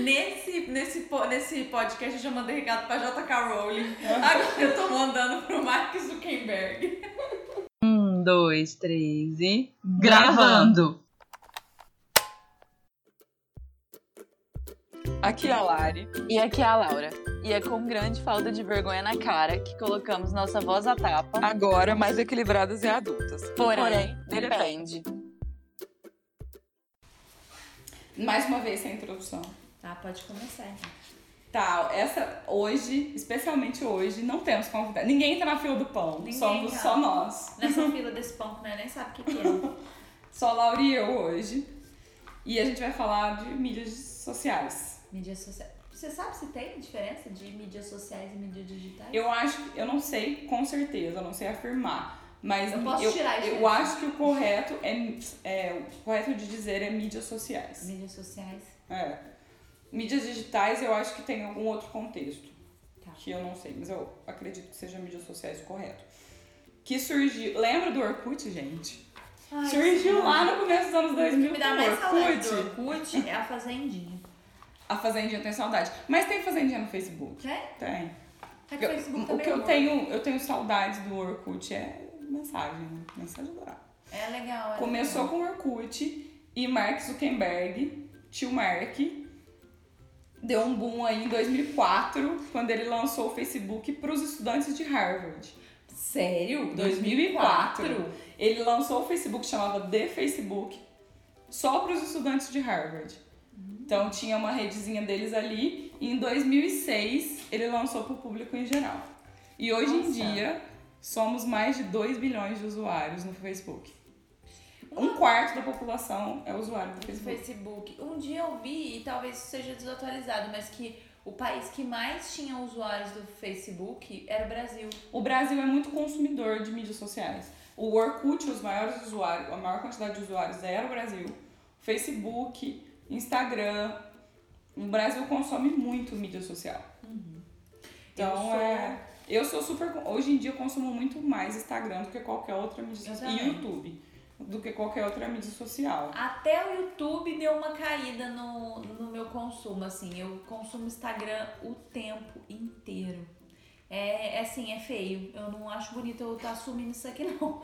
nesse, nesse, nesse podcast eu já mandei recado pra JK Rowling. Agora eu tô mandando pro Mark Zuckerberg. Um, dois, três e. Gravando! Aqui é a Lari. E aqui é a Laura. E é com grande falta de vergonha na cara que colocamos nossa voz à tapa. Agora mais equilibradas e adultas. Porém, depende. Mais uma vez sem introdução. Tá, pode começar. então. Tá, essa hoje, especialmente hoje, não temos convidado. Ninguém tá na fila do pão. Ninguém, Somos tá. só nós. Nessa fila desse pão que nós nem sabe o que, que é. Só Laura e eu hoje. E a gente vai falar de mídias sociais. Mídias sociais. Você sabe se tem diferença de mídias sociais e mídias digitais? Eu acho, eu não sei com certeza, eu não sei afirmar. Mas Eu posso eu, tirar eu acho que o correto é, é o correto de dizer é mídias sociais. Mídias sociais. É. Mídias digitais eu acho que tem algum outro contexto. Tá. Que eu não sei, mas eu acredito que seja mídias sociais o correto. Que surgiu. Lembra do Orkut, gente? Ai, surgiu sim. lá no começo dos anos O 2000 que me dá mais saudade do Orkut. Orkut é a Fazendinha. A Fazendinha tem saudade. Mas tem Fazendinha no Facebook? Tem? Tem. É o Facebook o que eu bom. tenho, eu tenho saudade do Orkut é mensagem, né? Mensagem adorável. É legal. É Começou legal. com o Orkut e Mark Zuckerberg, tio Mark, deu um boom aí em 2004, quando ele lançou o Facebook para os estudantes de Harvard. Sério? 2004. Ele lançou o Facebook, chamava The Facebook, só para os estudantes de Harvard. Então tinha uma redezinha deles ali e em 2006 ele lançou para o público em geral. E hoje em Nossa. dia somos mais de 2 bilhões de usuários no Facebook. Um quarto da população é usuário do Facebook. Facebook. Um dia eu vi, e talvez isso seja desatualizado, mas que o país que mais tinha usuários do Facebook era o Brasil. O Brasil é muito consumidor de mídias sociais. O Orkut, os maiores usuários, a maior quantidade de usuários era o Brasil. Facebook, Instagram. O Brasil consome muito mídia social. Então Eu sou- é. Eu sou super. Hoje em dia eu consumo muito mais Instagram do que qualquer outra mídia social. E. YouTube. Do que qualquer outra mídia social. Até o YouTube deu uma caída no, no meu consumo, assim. Eu consumo Instagram o tempo inteiro. É, é assim, é feio. Eu não acho bonito eu estar assumindo isso aqui, não.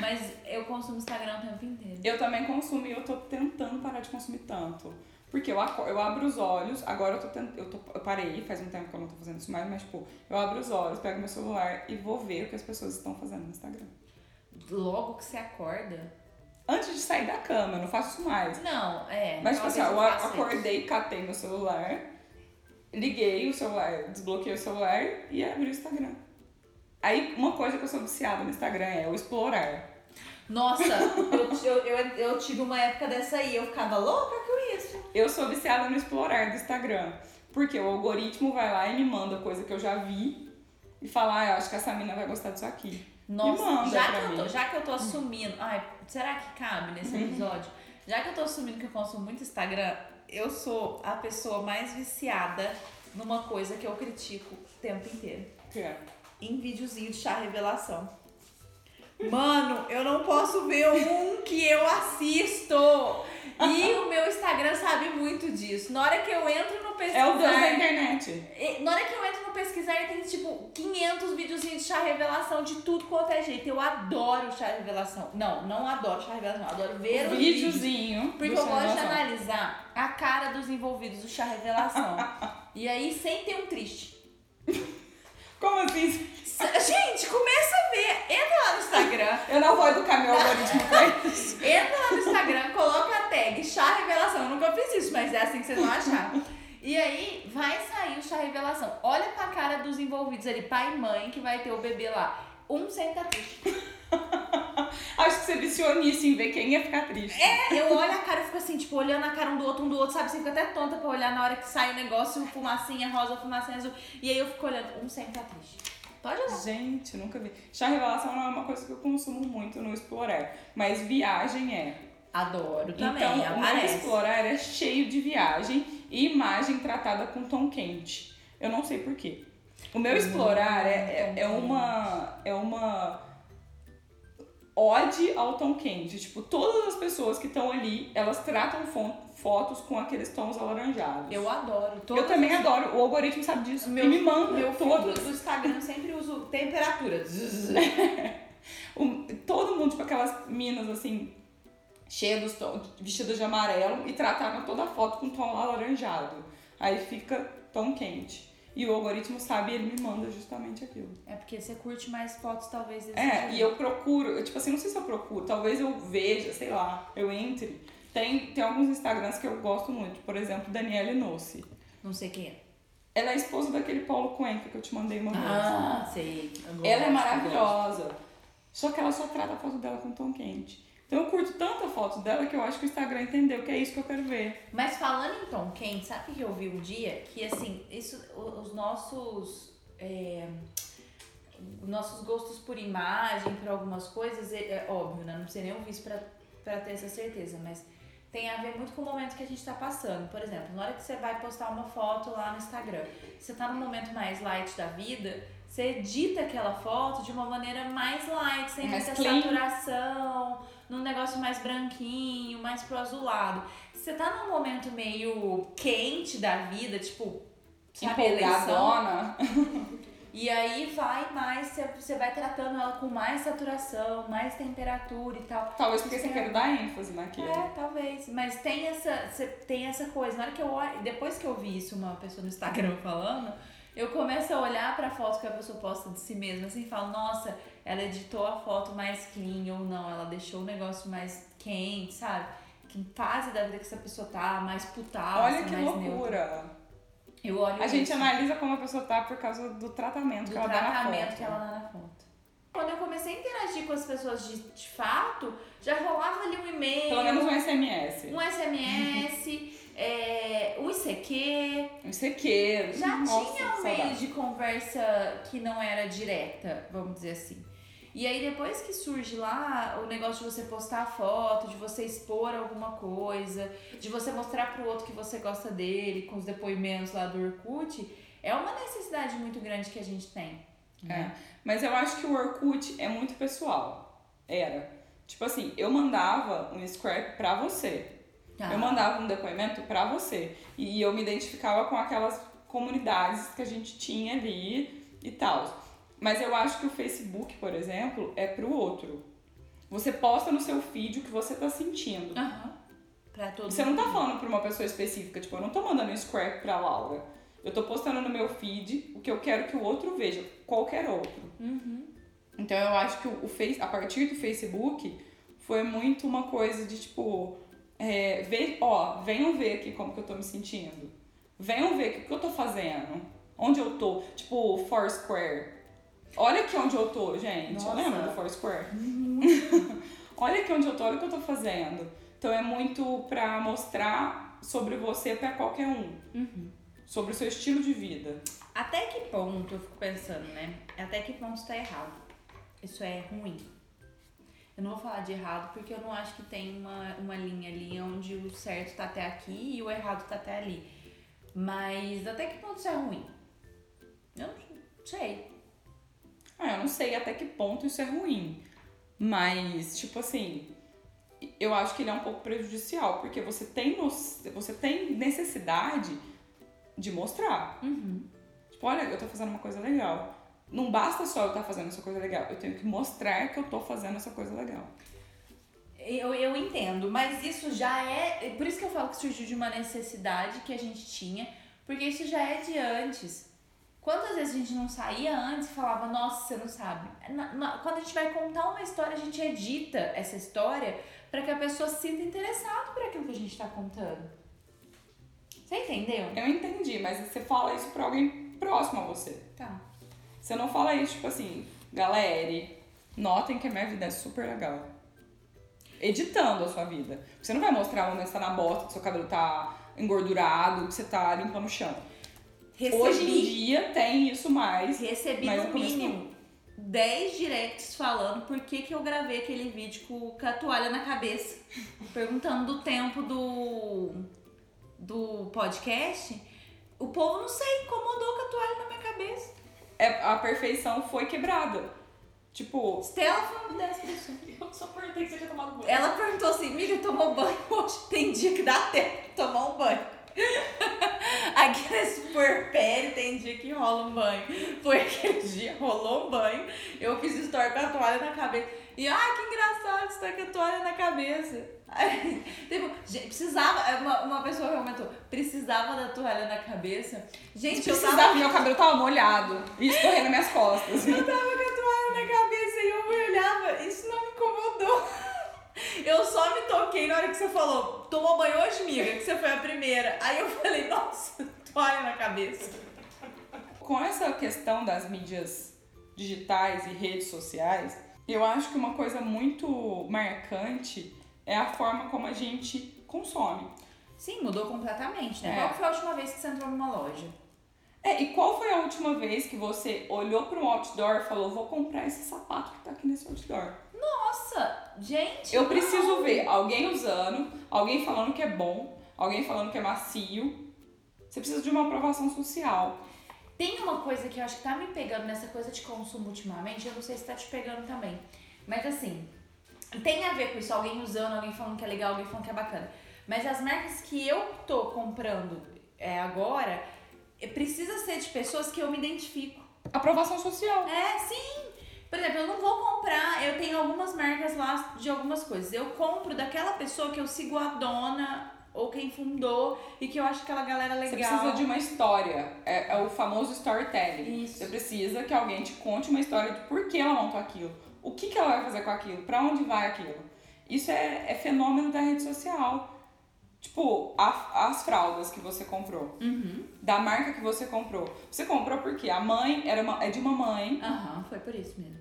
Mas eu consumo Instagram o tempo inteiro. Eu também consumo e eu tô tentando parar de consumir tanto. Porque eu, eu abro os olhos, agora eu tô tentando. Eu, tô, eu parei, faz um tempo que eu não tô fazendo isso mais, mas tipo, eu abro os olhos, pego meu celular e vou ver o que as pessoas estão fazendo no Instagram. Logo que você acorda. Antes de sair da cama, eu não faço isso mais. Não, é. Mas tipo assim, eu faça isso. acordei, catei meu celular, liguei o celular, desbloqueei o celular e abri o Instagram. Aí uma coisa que eu sou viciada no Instagram é o explorar. Nossa, eu, eu, eu, eu tive uma época dessa aí, eu ficava louca com isso. Eu sou viciada no explorar do Instagram. Porque o algoritmo vai lá e me manda coisa que eu já vi e fala, ah, eu acho que essa mina vai gostar disso aqui. Nossa, já, que eu tô, já que eu tô assumindo. Ai, será que cabe nesse episódio? Já que eu tô assumindo que eu consumo muito Instagram, eu sou a pessoa mais viciada numa coisa que eu critico o tempo inteiro. Que é. Em videozinho de chá revelação. Mano, eu não posso ver um que eu assisto. E o meu Instagram sabe muito disso. Na hora que eu entro no pesquisar. É internet. E Na hora que eu entro no pesquisar, tem tipo 500 videozinhos de chá revelação de tudo quanto é jeito. Eu adoro chá revelação. Não, não adoro chá revelação, eu adoro ver O videozinho. Porque eu gosto de analisar a cara dos envolvidos do chá revelação. e aí, sem ter um triste. Como assim? Gente, começa a ver. Entra lá no Instagram. Eu não vou educar meu algoritmo pra. Entra lá no Instagram, coloca a tag chá revelação. Eu nunca fiz isso, mas é assim que vocês vão achar. E aí vai sair o chá revelação. Olha pra cara dos envolvidos ali, pai e mãe, que vai ter o bebê lá. Um sem tá triste. Acho que você viciou nisso em ver quem ia ficar triste. É, eu olho a cara e fico assim, tipo, olhando a cara um do outro, um do outro, sabe? Você fica até tonta pra olhar na hora que sai o negócio, fumacinha rosa, fumacinha azul. E aí eu fico olhando, um sem tá triste. Pode olhar. Gente, nunca vi. Chá revelação não é uma coisa que eu consumo muito no explorar. Mas viagem é. Adoro também, então, o meu explorar é cheio de viagem e imagem tratada com tom quente. Eu não sei porquê. O meu explorar é, é, é uma. É uma ode ao tom quente. Tipo, todas as pessoas que estão ali, elas tratam fo- fotos com aqueles tons alaranjados. Eu adoro. Eu também os- adoro, o algoritmo sabe disso. Meu- e me manda Meu todos. do Instagram sempre uso temperatura. O- todo mundo, tipo aquelas minas assim, cheias dos tons, vestidas de amarelo e trataram toda a foto com tom alaranjado. Aí fica tom quente. E o algoritmo sabe e ele me manda justamente aquilo. É porque você curte mais fotos, talvez, desse É, jeito. e eu procuro, eu, tipo assim, não sei se eu procuro, talvez eu veja, sei lá, eu entre. Tem, tem alguns Instagrams que eu gosto muito, por exemplo, Daniela Nossi. Não sei quem é. Ela é a esposa daquele Paulo Cuenca que eu te mandei uma vez. Ah, sei. Ela é maravilhosa. Só que ela só trata a foto dela com tom quente. Então eu curto tanto a foto dela que eu acho que o Instagram entendeu que é isso que eu quero ver. Mas falando em tom quente, sabe o que eu vi um dia? Que assim, isso, os nossos. é, os nossos gostos por imagem, por algumas coisas, é, é óbvio, né? Não precisa nem ouvir isso pra, pra ter essa certeza, mas tem a ver muito com o momento que a gente tá passando. Por exemplo, na hora que você vai postar uma foto lá no Instagram, você tá num momento mais light da vida, você edita aquela foto de uma maneira mais light, sem Mais muita clean. saturação, num negócio mais branquinho, mais pro azulado. Você tá num momento meio quente da vida, tipo, sabe, eleição, e aí vai mais, você- vai tratando ela com mais saturação, mais temperatura e tal. Talvez porque você queira dar ênfase naquilo. É, talvez. Mas tem essa, tem essa coisa. Na hora que eu olho, depois que eu vi isso, uma pessoa no Instagram falando, eu começo a olhar pra foto que a pessoa posta de si mesma assim e falo, nossa, ela editou a foto mais clean ou não, ela deixou o negócio mais quente, sabe? Que fase da vida que essa pessoa tá, mais putal, Olha que mais neutra. loucura. Eu olho A gente isso. analisa como a pessoa tá por causa do tratamento do que ela dá na tratamento foto. que ela dá na foto. Quando eu comecei a interagir com as pessoas de, de fato, já rolava ali um e-mail, Pelo menos um SMS. um SMS, é, um ICQ. Um ICQ. Já Nossa, tinha um meio de conversa que não era direta, vamos dizer assim. E aí depois que surge lá o negócio de você postar a foto, de você expor alguma coisa, de você mostrar pro outro que você gosta dele, com os depoimentos lá do Orkut, é uma necessidade muito grande que a gente tem. É. Mas eu acho que o Orkut é muito pessoal. Era. Tipo assim, eu mandava um scrap pra você. Tá. Eu mandava um depoimento pra você. E eu me identificava com aquelas comunidades que a gente tinha ali e tal. Mas eu acho que o Facebook, por exemplo, é pro outro. Você posta no seu feed o que você tá sentindo. Aham. Pra todo Você não tá mundo. falando pra uma pessoa específica, tipo, eu não tô mandando um scrap pra Laura. Eu tô postando no meu feed o que eu quero que o outro veja, qualquer outro. Uhum. Então eu acho que o, o face, a partir do Facebook foi muito uma coisa de tipo, é, ver, ó, venham ver aqui como que eu tô me sentindo. Venham ver o que, que eu tô fazendo. Onde eu tô. Tipo, Foursquare. Olha aqui onde eu tô, gente. Nossa. Lembra do Foursquare? olha aqui onde eu tô, olha o que eu tô fazendo. Então é muito pra mostrar sobre você pra qualquer um. Uhum. Sobre o seu estilo de vida. Até que ponto, eu fico pensando, né? Até que ponto está errado? Isso é ruim. Eu não vou falar de errado porque eu não acho que tem uma, uma linha ali onde o certo tá até aqui e o errado tá até ali. Mas até que ponto isso é ruim? Eu não sei. Ah, eu não sei até que ponto isso é ruim. Mas, tipo assim, eu acho que ele é um pouco prejudicial, porque você tem, no, você tem necessidade de mostrar. Uhum. Tipo, olha, eu tô fazendo uma coisa legal. Não basta só eu estar fazendo essa coisa legal, eu tenho que mostrar que eu tô fazendo essa coisa legal. Eu, eu entendo, mas isso já é. Por isso que eu falo que surgiu de uma necessidade que a gente tinha, porque isso já é de antes. Quantas vezes a gente não saía antes e falava, nossa, você não sabe? Na- na- quando a gente vai contar uma história, a gente edita essa história para que a pessoa se sinta interessada por aquilo que a gente tá contando. Você entendeu? Eu entendi, mas você fala isso pra alguém próximo a você. Tá. Você não fala isso, tipo assim, galera, notem que a minha vida é super legal. Editando a sua vida. Você não vai mostrar o momento que você tá na bosta, que seu cabelo tá engordurado, que você tá limpando o chão. Recebi, Hoje em dia tem isso mais. recebi mas no mínimo 10 directs falando por que, que eu gravei aquele vídeo com, a toalha na cabeça. perguntando do tempo do, do podcast. O povo, não sei, incomodou com a toalha na minha cabeça. É, a perfeição foi quebrada. Tipo, Stella foi uma dessas pessoas. eu só perguntei que você tinha tomado banho. Ela perguntou assim, amiga, tomou banho hoje? Tem dia que dá tempo de tomar um banho. Aqui nesse puerpério tem dia que rola um banho. Foi aquele dia, rolou um banho. Eu fiz story com a toalha na cabeça. E, ai, que engraçado, você tá com a toalha na cabeça. Aí, tipo, precisava, uma, uma pessoa comentou, precisava da toalha na cabeça. Gente, eu tava Precisava, meu cabelo tava molhado e escorrendo minhas costas. Eu tava com a toalha na cabeça e eu me olhava, isso não me incomodou. Eu só me toquei na hora que você falou, tomou banho hoje, amiga, que você foi a primeira. Aí eu falei, nossa, toalha na cabeça. Com essa questão das mídias digitais e redes sociais, eu acho que uma coisa muito marcante é a forma como a gente consome. Sim, mudou completamente, né? É. Qual foi a última vez que você entrou numa loja? É, e qual foi a última vez que você olhou para um outdoor e falou, vou comprar esse sapato que tá aqui nesse outdoor? Nossa, gente. Eu não. preciso ver alguém usando, alguém falando que é bom, alguém falando que é macio. Você precisa de uma aprovação social. Tem uma coisa que eu acho que tá me pegando nessa coisa de consumo ultimamente, eu não sei se tá te pegando também. Mas assim, tem a ver com isso, alguém usando, alguém falando que é legal, alguém falando que é bacana. Mas as marcas que eu tô comprando é, agora, eh, precisa ser de pessoas que eu me identifico. Aprovação social. É, sim. Por exemplo, eu não vou comprar, eu tenho algumas marcas lá de algumas coisas. Eu compro daquela pessoa que eu sigo a dona ou quem fundou e que eu acho aquela galera legal. Você precisa de uma história. É, é o famoso storytelling. Isso. Você precisa que alguém te conte uma história de por que ela montou aquilo. O que, que ela vai fazer com aquilo? Pra onde vai aquilo? Isso é, é fenômeno da rede social. Tipo, a- as fraldas que você comprou. Uhum. Da marca que você comprou. Você comprou porque a mãe era uma, é de uma mãe Aham, foi por isso mesmo.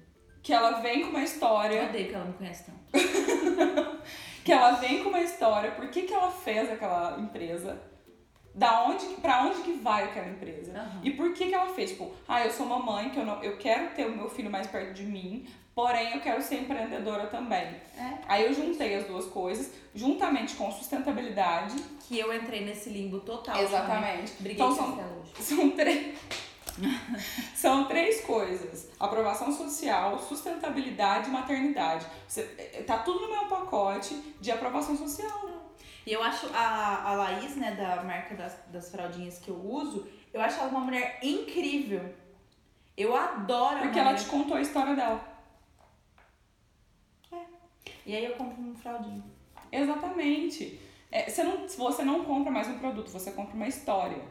Que ela vem com uma Eu história. odeio que ela me conhece tanto. Que ela vem com uma história. Por que, que ela fez aquela empresa? Da onde, pra onde que vai aquela empresa? Aham. E por que que ela fez? Tipo, ah, eu sou uma mãe que eu, não, eu quero ter o meu filho mais perto de mim, porém eu quero ser empreendedora também. É. Aí eu juntei as duas coisas, juntamente com sustentabilidade. Que eu entrei nesse limbo total. Exatamente. Briguei Então com são-. São três. São três coisas: aprovação social, sustentabilidade e maternidade. Você, eh, tá tudo no meu pacote de aprovação social. E eu acho a, a Laís, né, da marca das, das fraldinhas que eu uso, eu acho ela uma mulher incrível. Eu adoro a Porque ela te contou a história dela. E aí eu compro um fraldinho. Exatamente. É, você, não, você não compra mais um produto, você compra uma história.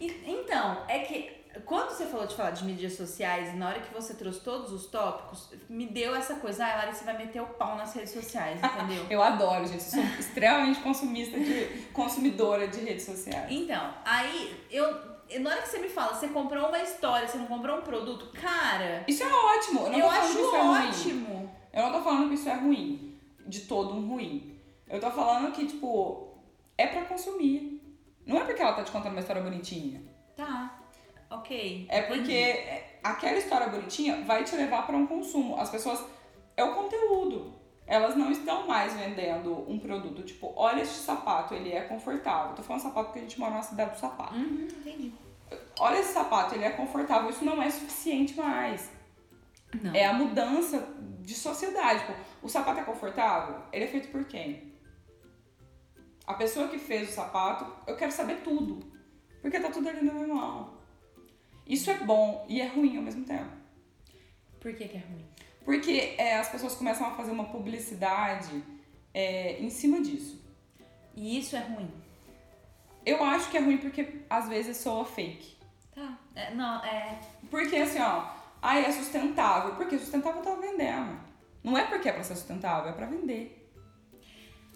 E- então, é que quando você falou de falar de mídias sociais, na hora que você trouxe todos os tópicos, me deu essa coisa, ah, Larissa vai meter o pau nas redes sociais, entendeu? Eu adoro, gente. Eu sou extremamente consumista de, consumidora de redes sociais. Então, aí, eu. Na hora que você me fala, você comprou uma história, você não comprou um produto, cara, Isso é ótimo. Eu não eu tô acho que isso é ruim. ótimo. Eu não tô falando que isso é ruim. De todo um ruim. Eu tô falando que, tipo, é pra consumir. Não é porque ela tá te contando uma história bonitinha. Tá, ok. É porque aquela história bonitinha vai te levar pra um consumo. As pessoas. É o conteúdo. Elas não estão mais vendendo um produto. Tipo, olha este sapato, ele é confortável. Tô falando sapato porque a gente mora na cidade do sapato. Uhum, entendi. Olha esse sapato, ele é confortável. Isso não é suficiente mais. Não. É a mudança de sociedade. Tipo, o sapato é confortável? Ele é feito por quem? A pessoa que fez o sapato, eu quero saber tudo. Porque tá tudo ali na minha mão. Isso é bom e é ruim ao mesmo tempo. Por que, que é ruim? Porque é, as pessoas começam a fazer uma publicidade é, em cima disso. E isso é ruim. Eu acho que é ruim porque às vezes soa fake. Tá. É, não, é. Porque assim, ó, ai, é sustentável. Porque sustentável tá vendendo. Não é porque é pra ser sustentável, é pra vender.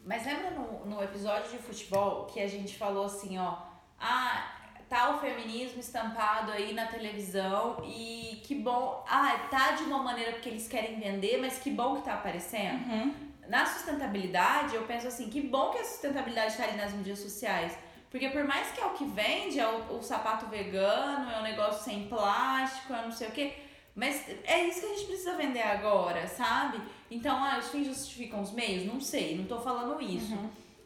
Mas lembra no, no episódio de futebol que a gente falou assim, ó, ah, tá o feminismo estampado aí na televisão e que bom, ah, tá de uma maneira porque eles querem vender, mas que bom que tá aparecendo. Uhum. Na sustentabilidade, eu penso assim, que bom que a sustentabilidade tá ali nas mídias sociais. Porque por mais que é o que vende, é o, o sapato vegano, é um negócio sem plástico, é não sei o quê. Mas é isso que a gente precisa vender agora, sabe? Então, ah, os fins justificam os meios? Não sei, não tô falando isso.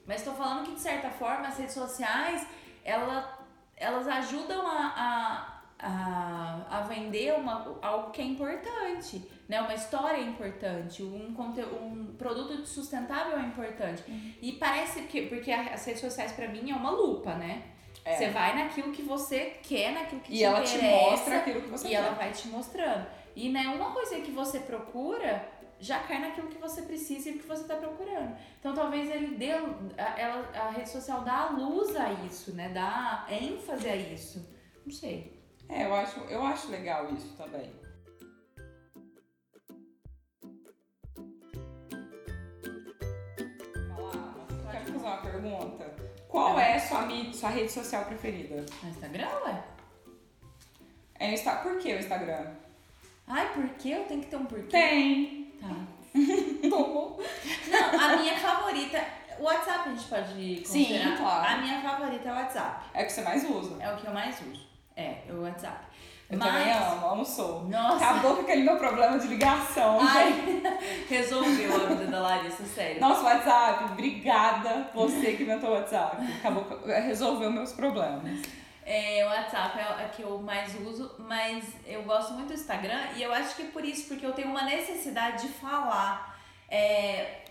Mas tô falando que, de certa forma, as redes sociais, ela, elas ajudam a, a, a vender uma, algo que é importante, né? Uma história é importante, um, conte- um produto sustentável é importante. E parece que, porque a- as redes sociais pra mim é uma lupa, né? É. Você vai naquilo que você quer, naquilo que E te ela te interessa, mostra aquilo que você e quer. ela vai te mostrando. E né, uma coisa que você procura já cai naquilo que você precisa e o que você está procurando. Então talvez ele dê a, ela, a rede social dá luz a isso, né? Dá ênfase a isso. Não sei. É, eu acho, eu acho legal isso também. Falar, quero fazer uma pergunta. Qual é a sua, mídia, sua rede social preferida? No Instagram, ué? É o Insta... Por que o Instagram? Ai, por que eu tenho que ter um porquê? Tem. Tá. Não, a minha favorita. O WhatsApp a gente pode Sim, considerar. claro. A minha favorita é o WhatsApp. É o que você mais usa. É o que eu mais uso. É, o WhatsApp. Eu Mas- também amo, sou. Nossa. Acabou com aquele meu problema de ligação. Ai, resolveu a vida da Larissa, sério. Nosso WhatsApp, obrigada você que inventou o WhatsApp. Acabou, com- resolveu meus problemas. É, o WhatsApp é a que eu mais uso, mas eu gosto muito do Instagram e eu acho que é por isso, porque eu tenho uma necessidade de falar. É,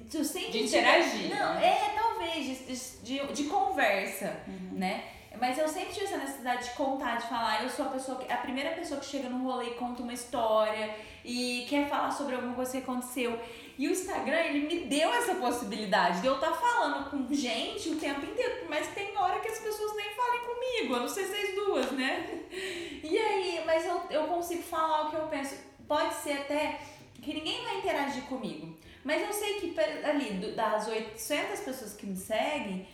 De interagir, Não, né? é, talvez, de, de, de conversa, né? Mas eu sempre tive essa necessidade de contar, de falar. Eu sou a pessoa que, a primeira pessoa que chega no rolê e conta uma história e quer falar sobre alguma coisa que aconteceu. E o Instagram, ele me deu essa possibilidade de eu estar falando com gente o tempo inteiro, mas tem hora que as pessoas nem falem comigo, a não ser vocês duas, né? E aí, mas eu, eu consigo falar o que eu penso. Pode ser até que ninguém vai interagir comigo, mas eu sei que ali das 800 pessoas que me seguem,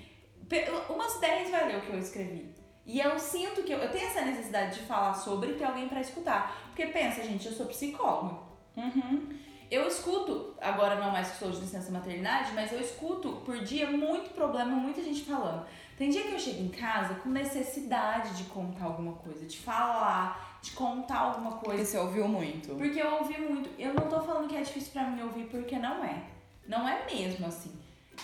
umas 10 vai ler o que eu escrevi. E eu sinto que eu, eu tenho essa necessidade de falar sobre e ter alguém pra escutar. Porque pensa, gente, eu sou psicóloga. Uhum. Eu escuto, agora não mais que estou de licença maternidade, mas eu escuto por dia muito problema, muita gente falando. Tem dia que eu chego em casa com necessidade de contar alguma coisa, de falar, de contar alguma Porque coisa. você ouviu muito. Porque eu ouvi muito. Eu não tô falando que é difícil pra mim ouvir, porque não é. Não é mesmo assim.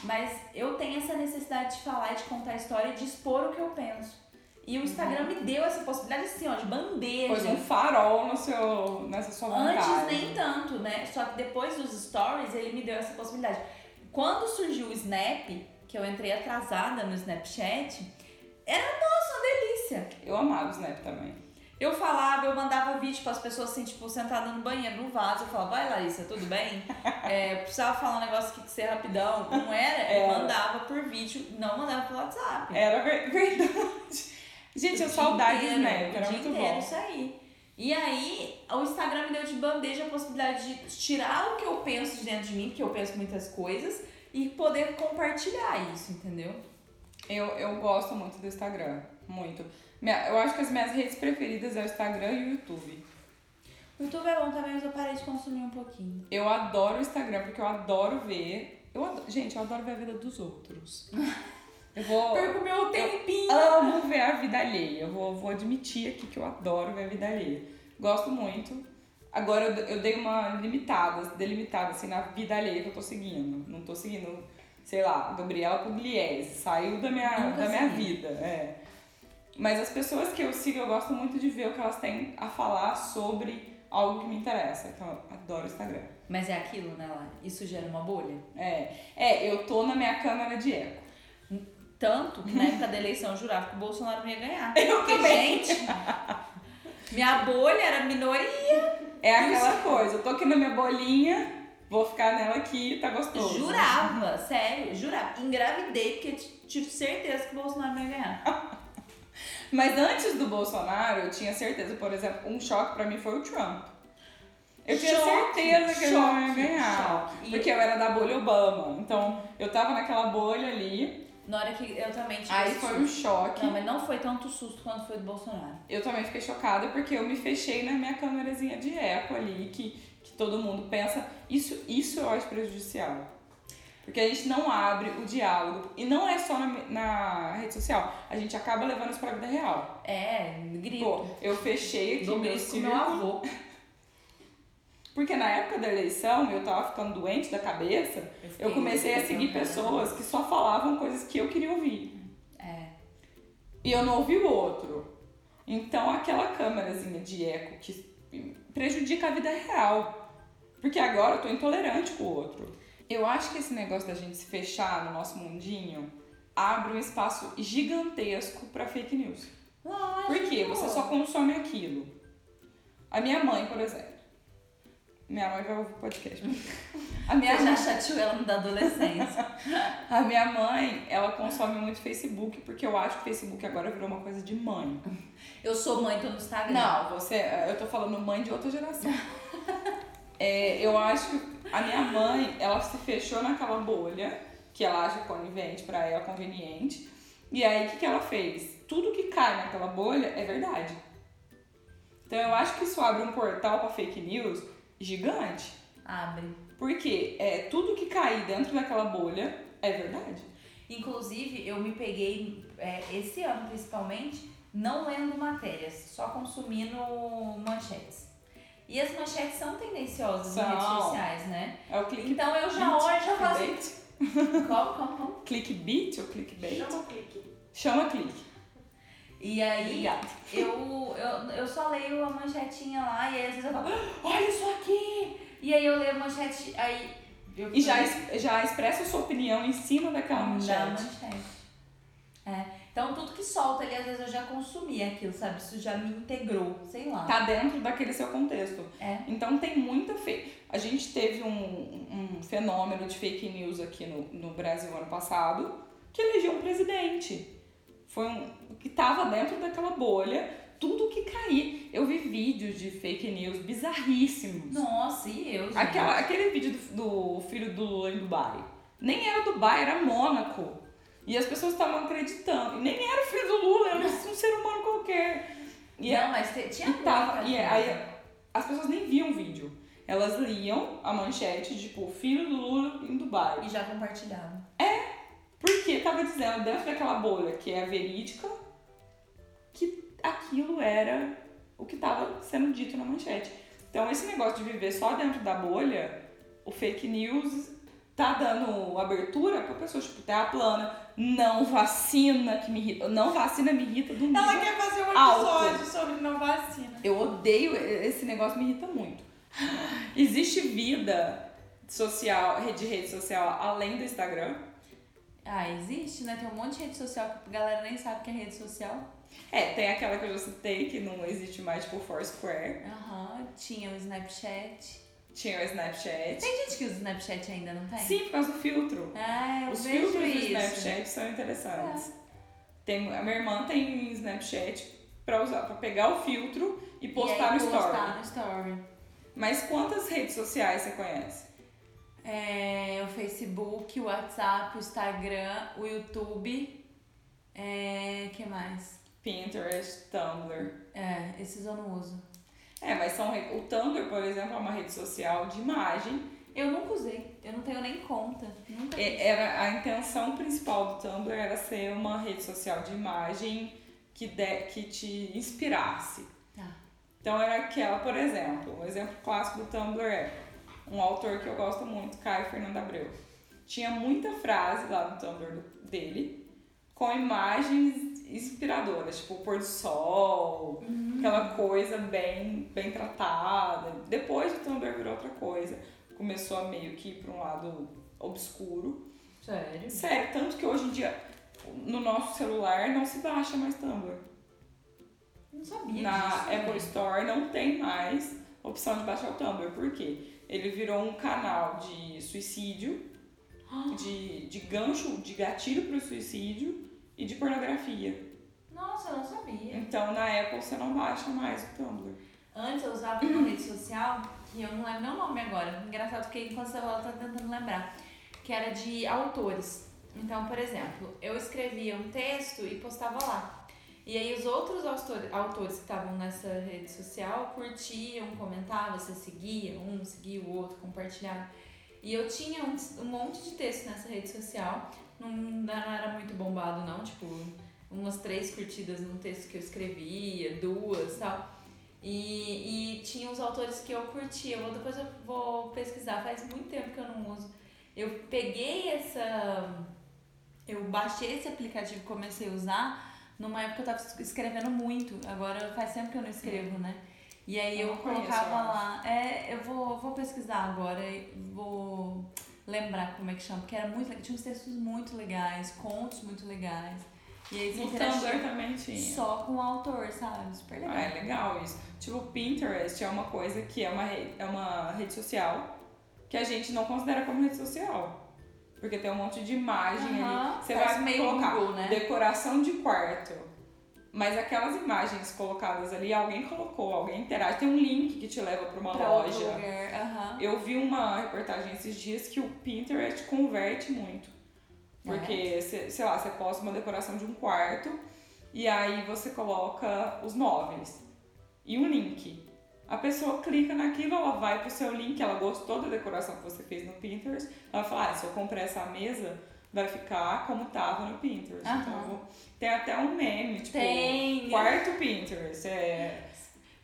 Mas eu tenho essa necessidade de falar, de contar a história, de expor o que eu penso. E o Instagram me deu essa possibilidade assim, ó, de bandeja. Pôs um farol no seu, nessa sua vontade. Antes nem tanto, né? Só que depois dos stories ele me deu essa possibilidade. Quando surgiu o Snap, que eu entrei atrasada no Snapchat, era, nossa, uma delícia. Eu amava o Snap também. Eu falava, eu mandava vídeo para as pessoas assim, tipo, sentada no banheiro, no vaso. Eu falava, vai Larissa, tudo bem? É, precisava falar um negócio aqui que ser rapidão. Não era? Eu Era. mandava por vídeo, não mandava pelo WhatsApp. Era ver- verdade. Gente, eu dia saudade inteiro, o era muito inteiro, bom. Isso aí. E aí, o Instagram me deu de bandeja a possibilidade de tirar o que eu penso de dentro de mim, porque eu penso muitas coisas, e poder compartilhar isso, entendeu? Eu, eu gosto muito do Instagram, muito. Minha- eu acho que as minhas redes preferidas é o Instagram e o YouTube. O YouTube é bom também, mas eu parei de consumir um pouquinho. Eu adoro o Instagram porque eu adoro ver. Eu ado- Gente, eu adoro ver a vida dos outros. Eu vou. Perco meu tempinho. amo ver a vida alheia. Eu vou, vou admitir aqui que eu adoro ver a vida alheia. Gosto muito. Agora eu, eu dei uma limitada, delimitada assim na vida alheia que eu tô seguindo. Não tô seguindo, sei lá, Gabriela Pugliese. Saiu da minha, Nunca da minha segui. vida. É. Mas as pessoas que eu sigo, eu gosto muito de ver o que elas têm a falar sobre algo que me interessa. Então, eu adoro o Instagram. Mas é aquilo, né, lá? Isso gera uma bolha. É, é, eu tô na minha câmera de eco. Tanto que na época da eleição eu jurava que o Bolsonaro não ia ganhar. Eu também. Gente, minha bolha era minoria. É aquela coisa, eu tô aqui na minha bolinha, vou ficar nela aqui, tá gostoso. Jurava, sério, jurava. Engravidei porque tive certeza que o Bolsonaro não ia ganhar. Mas antes do Bolsonaro, eu tinha certeza, por exemplo, um choque pra mim foi o Trump. Eu tinha Choque, certeza que ele não ia ganhar. choque. Porque eu era da bolha Obama. Então, eu tava naquela bolha ali, Na hora que eu também tive aí foi um choque. Não, mas não foi tanto susto quanto foi do Bolsonaro. Eu também fiquei chocada porque eu me fechei na minha câmerazinha de eco ali, que, que todo mundo pensa. Isso, isso eu acho prejudicial. Porque a gente não abre o diálogo. E não é só na, na rede social. A gente acaba levando isso pra vida real. É, grito. Pô, eu fechei aqui Dou meu com meu círculo. avô. Porque na época da eleição, eu tava ficando doente da cabeça. fiquei- Eu comecei a seguir pessoas que só falavam coisas que eu queria ouvir. É. E eu não ouvi o outro. Então aquela câmerazinha de eco que prejudica a vida real. Porque agora eu tô intolerante com o outro. Eu acho que esse negócio da gente se fechar no nosso mundinho abre um espaço gigantesco pra fake news. Lógico. Por quê? Você só consome aquilo. A minha mãe, por exemplo. Minha mãe vai ouvir o podcast. A minha Você já mãe, chateou ela da adolescência. a minha mãe, ela consome muito Facebook, porque eu acho que o Facebook agora virou uma coisa de mãe. Eu sou mãe, tô no Instagram. Não, você, eu tô falando mãe de outra geração. É, eu acho que a minha mãe, ela se fechou naquela bolha que ela acha conivente pra ela, conveniente. E aí, o que, que ela fez? Tudo que cai naquela bolha é verdade. Então, eu acho que isso abre um portal pra fake news gigante. Abre. Porque é, tudo que cair dentro daquela bolha é verdade. Inclusive, eu me peguei, é, esse ano principalmente, não lendo matérias, só consumindo manchetes. E as manchetes são tendenciosas nas redes São. sociais, né? É o clickbait. Então eu já olho e já faço. Clickbait. Qual, qual, qual? Clickbait ou clickbait? Chama clique. Chama clique. E aí, eu, eu, eu só leio a manchetinha lá, e aí às vezes eu falo, "Ah, olha isso aqui! E aí eu leio a manchete, aí. Eu E já, já expressa sua opinião em cima daquela Da manchete. manchete. É. Então tudo que solta ali, às vezes eu já consumi aquilo, sabe? Isso já me integrou, sei lá. Tá dentro daquele seu contexto. É. Então tem muita fake. A gente teve um, um fenômeno de fake news aqui no, no Brasil ano passado que elegeu um presidente. Foi um que tava dentro daquela bolha, tudo que caía. Eu vi vídeos de fake news bizarríssimos. Nossa, e eu, gente? Aquela, aquele vídeo do, do filho do Lula em Dubai. Nem era Dubai, era Mônaco. E as pessoas estavam acreditando. E nem era o filho do Lula, era um ser humano qualquer. E, Não, mas te- tinha e, tava, e aí as pessoas nem viam o vídeo. Elas liam a manchete, tipo, filho do Lula em Dubai. E já compartilhava. Porque tava dizendo dentro daquela bolha que é verídica que aquilo era o que tava sendo dito na manchete. Então esse negócio de viver só dentro da bolha, o fake news tá dando abertura pra pessoas, tipo, terra plana, não vacina que me irrita, não vacina me irrita do nível. Ela quer fazer um Alto. episódio sobre não vacina. Eu odeio, esse negócio me irrita muito. Existe vida social, de rede social além do Instagram? Ah, existe, né? Tem um monte de rede social que a galera nem sabe que é rede social. É, tem aquela que eu já citei, que não existe mais, tipo Foursquare. Aham, tinha o Snapchat. Tinha o Snapchat. Tem gente que usa o Snapchat ainda, não tem? Sim, por causa do filtro. Ah, eu Os filtros do isso. Snapchat são interessantes. Tem, a minha irmã tem Snapchat pra usar, pra pegar o filtro e postar e no postar story. no story. Mas quantas redes sociais você conhece? É, o Facebook, o WhatsApp, o Instagram, o YouTube. É, que mais? Pinterest, Tumblr. É, esses eu não uso. É, mas são o Tumblr, por exemplo, é uma rede social de imagem. Eu nunca usei. Eu não tenho nem conta. Nunca. É, Era a intenção principal do Tumblr era ser uma rede social de imagem que de, que te inspirasse. Tá. Então era aquela, por exemplo, um exemplo clássico do Tumblr é um autor que eu gosto muito, Caio Fernando Abreu. Tinha muita frase lá no Tumblr dele com imagens inspiradoras, tipo o pôr do sol, aquela coisa bem, bem tratada. Depois o Tumblr virou outra coisa. Começou a meio que ir para um lado obscuro. Sério? Sério, tanto que hoje em dia no nosso celular não se baixa mais Tumblr. Não sabia Na disso. Apple velho. Store não tem mais opção de baixar o Tumblr. Por quê? Ele virou um canal de suicídio, de, de gancho, de gatilho pro suicídio e de pornografia. Nossa, eu não sabia. Então na Apple você não baixa mais o Tumblr. Antes eu usava uma rede social, que eu não lembro nem o nome agora. Engraçado porque enquanto você fala, eu tô tentando lembrar. Que era de autores. Então, por exemplo, eu escrevia um texto e postava lá. E aí os outros autor- autores que estavam nessa rede social curtiam, comentavam, você seguia um, seguia o outro, compartilhava. E eu tinha um, um monte de texto nessa rede social. Não, não era muito bombado, não. Tipo, umas três curtidas num texto que eu escrevia, duas tal. E, e tinha os autores que eu curtia. Eu vou, depois eu vou pesquisar. Faz muito tempo que eu não uso. Eu peguei essa. Eu baixei esse aplicativo e comecei a usar Numa época eu tava escrevendo muito, agora faz tempo que eu não escrevo, né? E aí Eu eu, colocava lá. É, eu vou, vou pesquisar agora vou lembrar como é que chama, porque era muito legal. Tinha uns textos muito legais, contos muito legais. E aí você No interagia Tumblr também tinha. só com o autor, sabe? Super legal. Ah, é legal isso. Tipo, o Pinterest é uma coisa que é uma, rede, é uma rede social que a gente não considera como rede social. Porque tem um monte de imagem Aham, ali. Você vai meio colocar Google, né? decoração de quarto. Mas aquelas imagens colocadas ali, alguém colocou, alguém interage. Tem um link que te leva pra uma Pra loja. Aham. Eu vi uma reportagem esses dias que o Pinterest converte muito. Porque, cê- sei lá, você posta uma decoração de um quarto e aí você coloca os móveis e um link. A pessoa clica naquilo, ela vai pro seu link, ela gostou da decoração que você fez no Pinterest, ela fala, ah, se eu comprar essa mesa, vai ficar como tava no Pinterest. Aham. Então, tem até um meme, tipo, Tem. quarto Pinterest. É,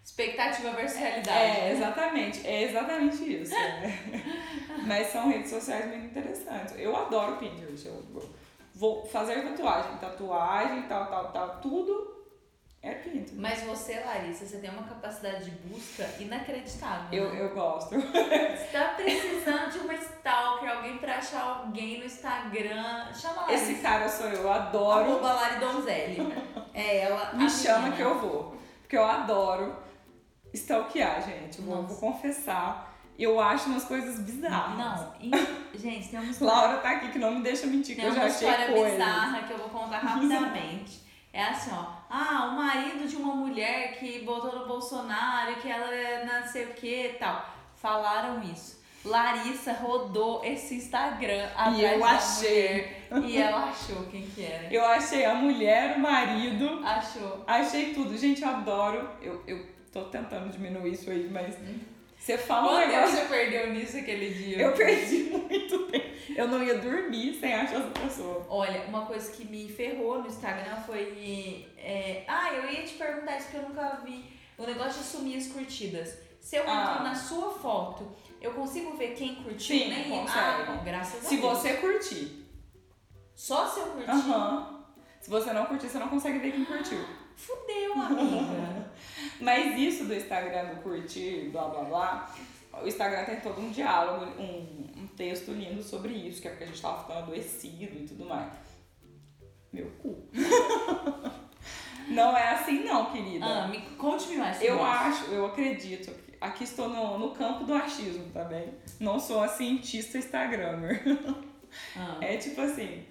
Expectativa versus realidade. é, exatamente. É exatamente isso. é. Mas são redes sociais muito interessantes. Eu adoro Pinterest. Eu vou fazer tatuagem. Tatuagem, tal, tal, tal, tudo é Pinterest. Mas você, Larissa, você tem uma capacidade de busca inacreditável. Eu, né? eu gosto. Você tá precisando de uma stalker, alguém pra achar alguém no Instagram. Chama Larissa. Esse cara sou eu, eu adoro. Arroba Lari Donzelli. É ela. Me chama menina. que eu vou. Porque eu adoro stalkear, gente. Eu vou, vou confessar. Eu acho umas coisas bizarras. Não, e- gente, tem uma história, Laura tá aqui que não me deixa mentir, que tem eu já uma achei história coisas. bizarra que eu vou contar rapidamente. É assim, ó. Ah, o marido de uma mulher que botou no Bolsonaro, que ela é não sei o que e tal. Falaram isso. Larissa rodou esse Instagram atrás eu da achei. mulher e ela achou quem que era. Eu achei a mulher, o marido, Achou. achei tudo. Gente, eu adoro. Eu, eu tô tentando diminuir isso aí, mas você fala um Quanto tempo negócio. você perdeu nisso aquele dia? Eu perdi muito tempo. Eu não ia dormir sem achar essa pessoa. Olha, uma coisa que me ferrou no Instagram foi. é, Ah, eu ia te perguntar isso porque eu nunca vi. O negócio de sumir as curtidas. Se eu entro Ah. na sua foto, eu consigo ver quem curtiu, Sim, né? consegue. Ah, bom, graças a Se Deus. você curtir. Só se eu curtir. Aham. Se você não curtir, você não consegue ver quem curtiu. Fudeu, amiga. Mas isso do Instagram, do curtir, blá blá blá, o Instagram tem todo um diálogo, um, um texto lindo sobre isso, que é porque a gente tava ficando adoecido e tudo mais. Meu cu. não é assim não, querida. ah, me conte-me mais. eu acho, eu acredito. Aqui estou no, no campo do achismo também. Não sou a cientista Instagrammer. Ah. É tipo assim.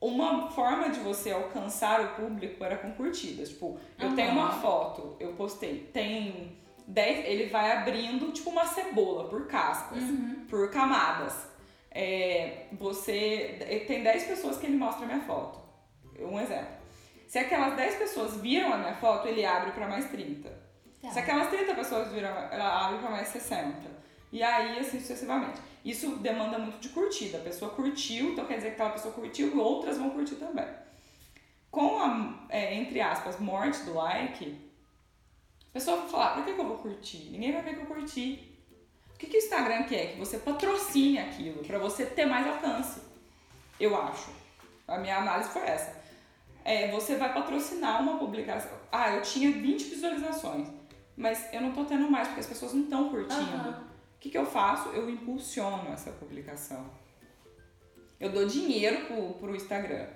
Uma forma de você alcançar o público era com curtidas. Tipo, eu tenho uma foto, eu postei, tem 10. Ele vai abrindo tipo uma cebola por cascas, Uhum. por camadas. É, você. Tem 10 pessoas que ele mostra a minha foto. Um exemplo. Se aquelas 10 pessoas viram a minha foto, ele abre pra mais 30. Tá. Se aquelas 30 pessoas viram, ela abre pra mais 60. E aí, assim, sucessivamente. Isso demanda muito de curtida. A pessoa curtiu, então quer dizer que aquela pessoa curtiu e outras vão curtir também. Com a, é, entre aspas, morte do like, a pessoa vai falar, por que, que eu vou curtir? Ninguém vai ver que eu curti. O que, que o Instagram quer? Que você patrocine aquilo, pra você ter mais alcance. Eu acho. A minha análise foi essa. É, você vai patrocinar uma publicação. Ah, eu tinha 20 visualizações, mas eu não tô tendo mais, porque as pessoas não estão curtindo. Aham. O que, que eu faço? Eu impulsiono essa publicação. Eu dou dinheiro pro, pro Instagram.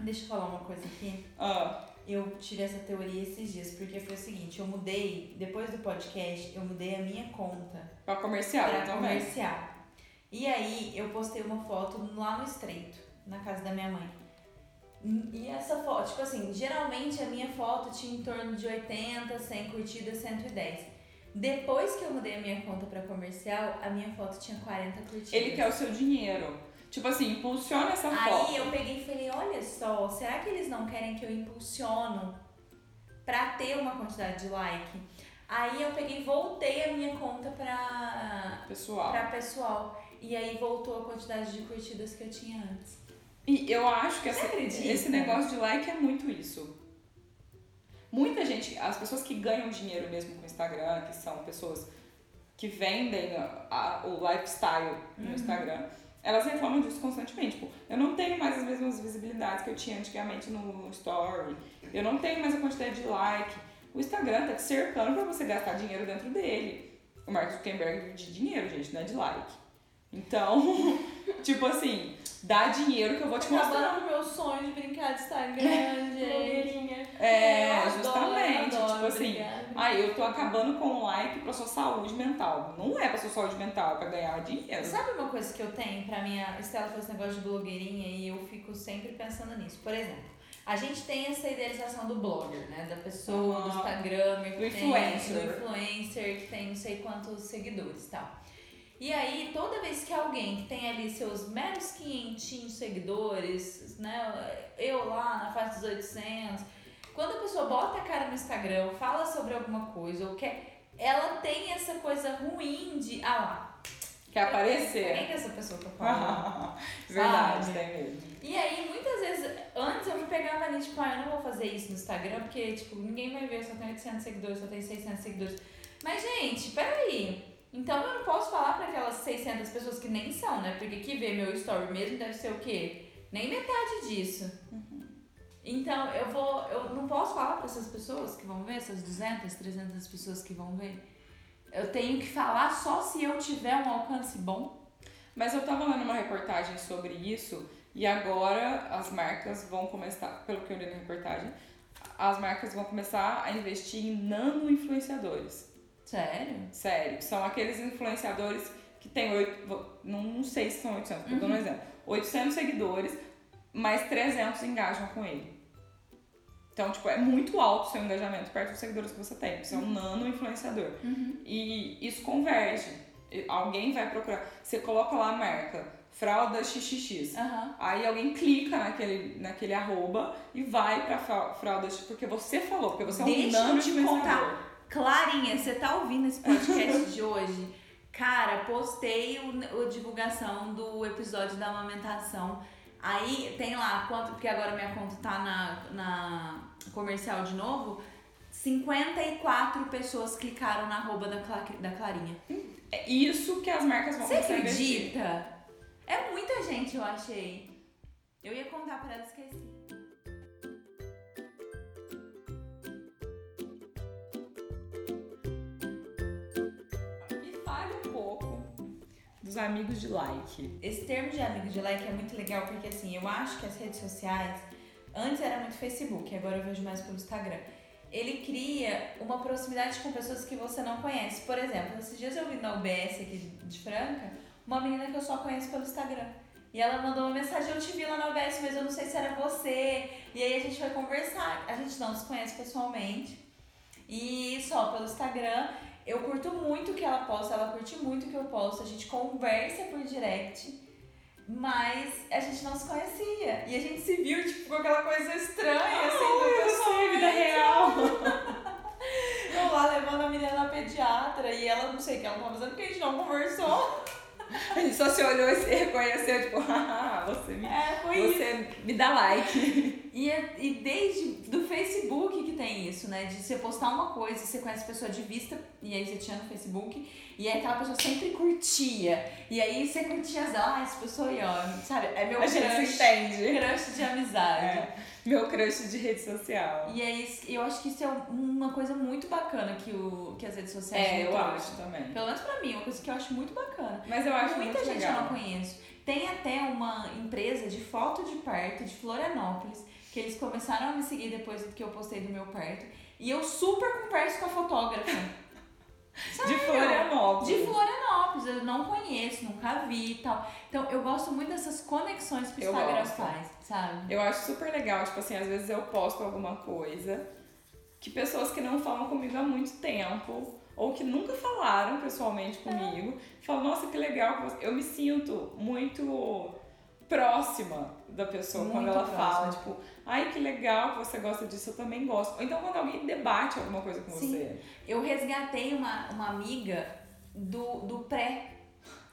Deixa eu falar uma coisa aqui. Ah, Eu tive essa teoria esses dias, porque foi o seguinte, eu mudei, depois do podcast, eu mudei a minha conta pra comercial para também. comercial. E aí eu postei uma foto lá no Estreito, na casa da minha mãe. E essa foto, tipo assim, geralmente a minha foto tinha em torno de 80, 100 curtidas, 110. Depois que eu mudei a minha conta para comercial, a minha foto tinha 40 curtidas. Ele quer o seu dinheiro. Tipo assim, impulsiona essa foto. Aí eu peguei e falei, olha só, será que eles não querem que eu impulsiono pra ter uma quantidade de like? Aí eu peguei e voltei a minha conta pra, Pessoal. pra pessoal. E aí voltou a quantidade de curtidas que eu tinha antes. E eu acho que essa- esse negócio de like é muito isso. Muita gente, as pessoas que ganham dinheiro mesmo com o Instagram, que são pessoas que vendem a- a- o lifestyle no Instagram, elas reclamam disso constantemente. Tipo, eu não tenho mais as mesmas visibilidades que eu tinha antigamente no story. Eu não tenho mais a quantidade de like. O Instagram tá te cercando pra você gastar dinheiro dentro dele. O Mark Zuckerberg vive de dinheiro, gente, não é de like. Então, tipo assim, dá dinheiro que eu vou te mostrar. Acabando com meu sonho de brincar de Instagram, gente. Blogueirinha. É, Eu adoro, justamente. adoro, tipo assim, aí eu tô acabando com o like pra sua saúde mental. Não é pra sua saúde mental, é pra ganhar dinheiro. Sabe uma coisa que eu tenho pra minha. Estela fez esse negócio de blogueirinha e eu fico sempre pensando nisso. Por exemplo, a gente tem essa idealização do blogger, né? Da pessoa, do Aham. Instagrammer, que Do tem- influencer. do influencer, que tem não sei quantos seguidores e tal. E aí, toda vez que alguém que tem ali seus meros 500 seguidores, né? Eu lá na faixa dos 800, quando a pessoa bota a cara no Instagram, fala sobre alguma coisa, ou quer. Ela tem essa coisa ruim de. Ah lá, Quer quem aparecer. que é essa pessoa eu falo? Verdade, tem mesmo. E aí, muitas vezes, antes eu me pegava ali, tipo, ah, eu não vou fazer isso no Instagram, porque, tipo, ninguém vai ver, eu só tenho 800 seguidores, só tenho 600 seguidores. Mas, gente, peraí. Então eu não posso falar pra aquelas 600 pessoas que nem são, né? Porque que vê meu story mesmo deve ser o quê? Nem metade disso. Então eu vou, eu não posso falar pra essas pessoas que vão ver, essas 200, 300 pessoas que vão ver. Eu tenho que falar só se eu tiver um alcance bom. Mas eu tava lendo uma reportagem sobre isso e agora as marcas vão começar, pelo que eu li na reportagem, as marcas vão começar a investir em nano-influenciadores. Sério? Sério, são aqueles influenciadores que tem oito, não, sei se são 800, tô dando um exemplo. 800 seguidores, mais 300 engajam com ele. Então, tipo, é muito alto o seu engajamento perto dos seguidores que você tem. Você é um nano influenciador. E isso converge. Alguém vai procurar. Você coloca lá a marca, fralda XXX. Aham. Aí alguém clica naquele, naquele arroba e vai pra fra- fralda porque você falou, porque você é um Deixa nano te influenciador. Clarinha, você tá ouvindo esse podcast de hoje? Cara, postei o, o divulgação do episódio da amamentação. Aí tem lá, quanto, porque agora minha conta tá na, na comercial de novo. 54 pessoas clicaram na arroba da, Cla- da Clarinha. É isso que as marcas vão Você acredita? É muita gente, eu achei. Eu ia contar pra ela, esqueci. Dos amigos de like. Esse termo de amigo de like é muito legal porque assim, eu acho que as redes sociais, antes era muito Facebook, agora eu vejo mais pelo Instagram. Ele cria uma proximidade com pessoas que você não conhece. Por exemplo, esses dias eu vi na UBS aqui de Franca, uma menina que eu só conheço pelo Instagram. E ela mandou uma mensagem, eu te vi lá na UBS, mas eu não sei se era você. E aí a gente foi conversar. A gente não se conhece pessoalmente. E só pelo Instagram. Eu curto muito o que ela posta, ela curte muito o que eu posto, a gente conversa por direct, mas a gente não se conhecia. E a gente se viu, tipo, com aquela coisa estranha, assim, do Ai, pessoal. vida real. Eu lá levando a menina na pediatra e ela, não sei o que ela tava fazendo, porque a gente não conversou. A gente só se olhou e se reconheceu, tipo, haha, você me, É, foi isso. você me dá like. E, é- e desde do Facebook que tem isso, né? De você postar uma coisa, você conhece a pessoa de vista, e aí você tinha no Facebook, e aí aquela pessoa sempre curtia. E aí você curtia as, ah, essa pessoa aí, ó, sabe? É meu A gente crush, se entende. crush de amizade. É, meu crush de rede social. E é isso, eu acho que isso é uma coisa muito bacana que, o, que as redes sociais É, eu acho também. Pelo menos pra mim, uma coisa que eu acho muito bacana. Mas eu acho Muita gente legal. eu não conheço. Tem até uma empresa de foto de parto de Florianópolis, que eles começaram a me seguir depois do que eu postei do meu parto. E eu super converso com a fotógrafa. De Florianópolis. De Florianópolis, eu não conheço, nunca vi e tal. Então eu gosto muito dessas conexões que o Instagram faz, sabe? Eu acho super legal, tipo assim, às vezes eu posto alguma coisa que pessoas que não falam comigo há muito tempo, ou que nunca falaram pessoalmente comigo, falam, nossa, que legal. que você-" Eu me sinto muito próxima da pessoa quando Muito ela fala, próxima. tipo, ai que legal que você gosta disso, eu também gosto. Ou então quando alguém debate alguma coisa com Sim. você. Eu resgatei uma, uma amiga do, do pré.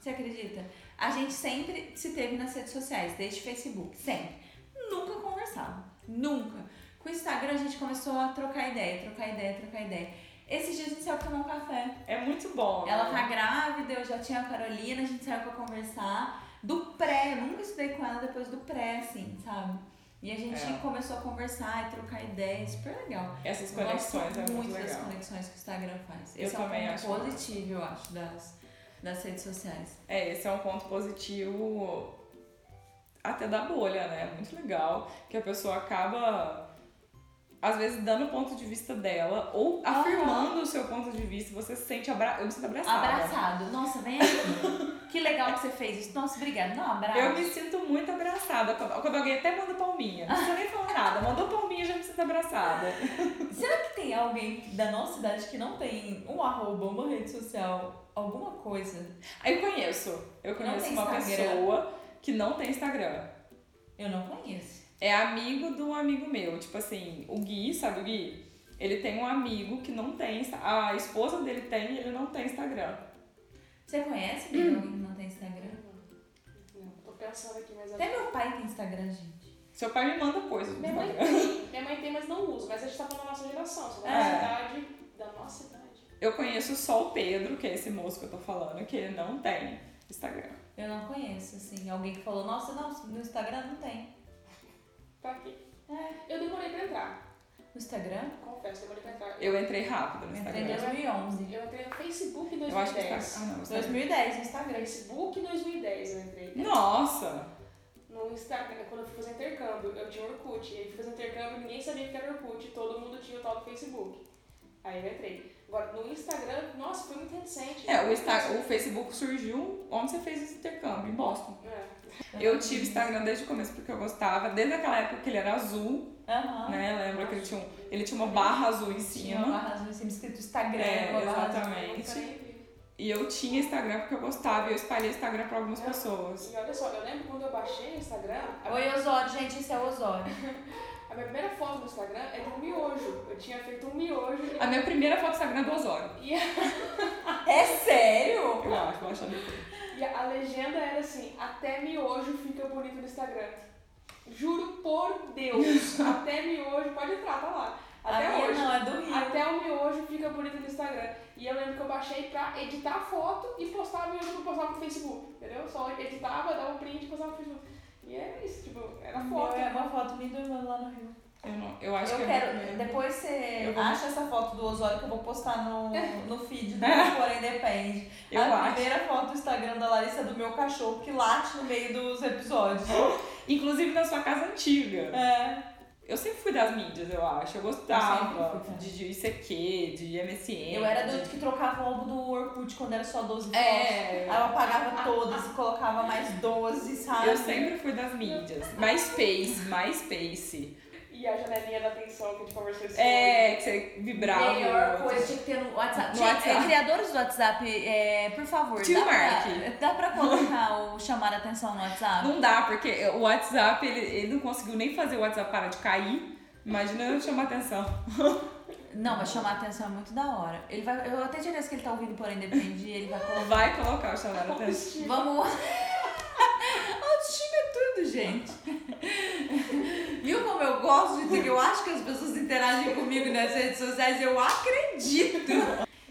Você acredita? A gente sempre se teve nas redes sociais, desde Facebook, sempre. Nunca conversava. Nunca. Com o Instagram a gente começou a trocar ideia, trocar ideia, trocar ideia. Esses dias a gente saiu pra tomar um café. É muito bom. Ela né? tá grávida, eu já tinha a Carolina, a gente saiu pra conversar. Do pré, eu nunca estudei com ela depois do pré, assim, sabe? E a gente É. começou a conversar e trocar ideias, super legal. Essas Eu gosto conexões é muito das legal. conexões que o Instagram faz. Eu Esse é um acho ponto positivo, eu acho, das, das redes sociais. É, esse é um ponto positivo até da bolha, né? Muito legal que a pessoa acaba, às vezes, dando o ponto de vista dela ou afirmando o seu ponto de vista. Você se sente abra... Eu me sinto abraçada. Abraçado. Nossa, vem aqui. que legal que você fez isso. Nossa, obrigada. Não, abraço. Eu me sinto muito abraçada. Quando, alguém até manda palminha. Não precisa nem falar nada. Mandou palminha, já me sinto abraçada. Será que tem alguém da nossa idade que não tem um arroba, uma rede social, alguma coisa? Eu conheço. Eu conheço uma Instagram. pessoa que não tem Instagram. Eu não conheço. É amigo de um amigo meu. Tipo assim, o Gui, sabe o Gui? Ele tem um amigo que não tem. A esposa dele tem e ele não tem Instagram. Você conhece Bia, alguém que não tem Instagram? Não, tô pensando aqui, mas... Até meu pai tem Instagram, gente. Seu pai me manda coisas Minha mãe Instagram. tem, minha mãe tem, mas não usa. Mas a gente tá falando da nossa geração, só da É. nossa idade, da nossa idade. Eu conheço só o Pedro, que é esse moço que eu tô falando, que ele não tem Instagram. Eu não conheço, assim, alguém que falou, nossa, não, no Instagram não tem. Tá aqui. É. Eu demorei pra entrar, No Instagram? confesso, demorei pra entrar. Eu entrei rápido no Eu entrei em Instagram. 2011. Eu entrei no Facebook em Eu acho que 2010. Instagram. Ah, não, Instagram. 2010, no Instagram. Facebook em 2010 eu entrei. Nossa! No Instagram, quando eu fui fazer intercâmbio, eu tinha Orkut. E aí fui fazer intercâmbio ninguém sabia que era Orkut. Todo mundo tinha o tal do Facebook. Aí eu entrei. Agora, no Instagram, nossa, foi muito recente. É, o, Insta... o Facebook surgiu onde você fez esse intercâmbio, em Boston. É. Eu tive Instagram desde o começo porque eu gostava, desde aquela época que ele era azul, Aham. né? Lembra que ele tinha, um- ele tinha uma barra azul em Tinha uma cima. barra azul em cima escrito Instagram. É, exatamente. E eu tinha Instagram porque eu gostava e eu espalhei Instagram pra algumas pessoas. E olha só, eu lembro quando eu baixei o Instagram, Oi, Osório, gente, esse é o Osório. a minha primeira foto no Instagram é de um miojo. Eu tinha feito um miojo. A minha primeira foto do Instagram é do Osório. E a, É sério? Eu acho, depois. e a legenda era assim: até miojo fica bonito no Instagram. Juro por Deus, até miojo, pode entrar, tá lá. Até a hoje. não, é do Rio. Até o miojo fica bonito no Instagram. E eu lembro que eu baixei pra editar a foto e postar miojo não postava no Facebook. Entendeu? Só editava, dava um print e postava no Facebook. E era isso, tipo, era O foto. meu é uma foto minha do irmão lá no Rio. Eu, não, eu acho eu que quero, é depois você Eu vou- acha essa foto do Osório que eu vou postar no, no feed do Porém Depende. Eu a acho. primeira foto do Instagram da Larissa é do meu cachorro que late no meio dos episódios. Inclusive na sua casa antiga. É. Eu sempre fui das mídias, eu acho. Eu Eu gostava também. de, de ICQ, de MSN. Eu era de... do que trocava o álbum do Orkut quando era só 12 fotos. É. Aí eu apagava todas e colocava mais 12, sabe? Eu sempre fui das mídias. MySpace, MySpace. E a janelinha da atenção que a gente conversou esse É, que você vibrava. Melhor coisa tinha que ter no WhatsApp. No Gente, WhatsApp. é, criadores do WhatsApp, é, por favor, Tio dá Mark. pra, dá pra colocar o chamar a atenção no WhatsApp? Não dá, porque o WhatsApp, ele, ele não conseguiu nem fazer o WhatsApp parar de cair. Imagina eu chamar atenção. Não, mas chamar a atenção é muito da hora. Ele vai, eu até tinha que ele tá ouvindo, porém depende, ele vai colocar. Vai colocar o chamar atenção. Vamos. Autoestima é tudo, gente. Viu como eu gosto de ter que eu acho que as pessoas interagem comigo nas redes sociais? Eu acredito.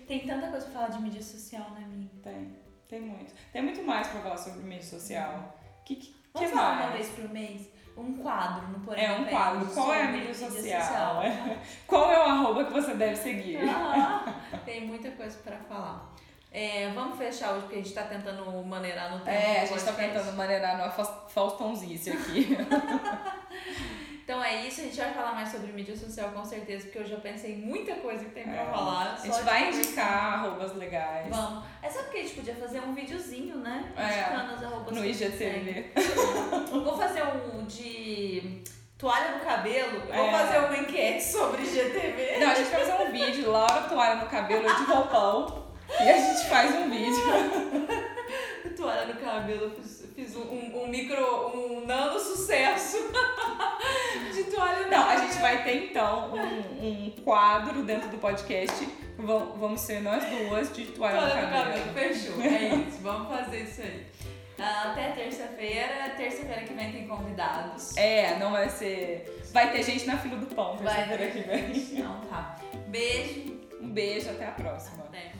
Tem tanta coisa pra falar de mídia social, né, amiga? Tem, tem muito. Tem muito mais pra falar sobre mídia social. Que, que, que Vamos falar mais? uma vez por mês? Um quadro no Porém É um quadro. Qual é a sobre mídia social? Qual é o arroba que você deve seguir? Ah, tem muita coisa pra falar. É, vamos fechar hoje, porque a gente tá tentando maneirar no tempo. É, a gente tá tentando maneirar no Faus- Faustãozice aqui. Então é isso, a gente vai falar mais sobre mídia social com certeza, porque eu já pensei em muita coisa que tem pra É. falar. A só gente vai indicar arrobas legais. Vamos. É sabe que a gente podia fazer um videozinho, né? É, Indicando as arrobas No. IGTV. Vou fazer um de toalha no cabelo. Vou É. fazer uma enquete sobre GTV. Não, a gente vai fazer um vídeo, Laura toalha no cabelo de roupão. E a gente faz um vídeo. Toalha no cabelo, eu fiz, fiz um, um, um micro, um nano sucesso de toalha Não, a gente vai ter então um, um quadro dentro do podcast. Vam- Vamos ser nós duas de toalha, Toalha no cabelo. cabelo, fechou. É isso, vamos fazer isso aí. Ah, Até terça-feira. Terça-feira que vem tem convidados. É, não vai ser. Vai ter gente na fila do pão terça-feira que vem. Então tá. Beijo. Um beijo, até a próxima. Até.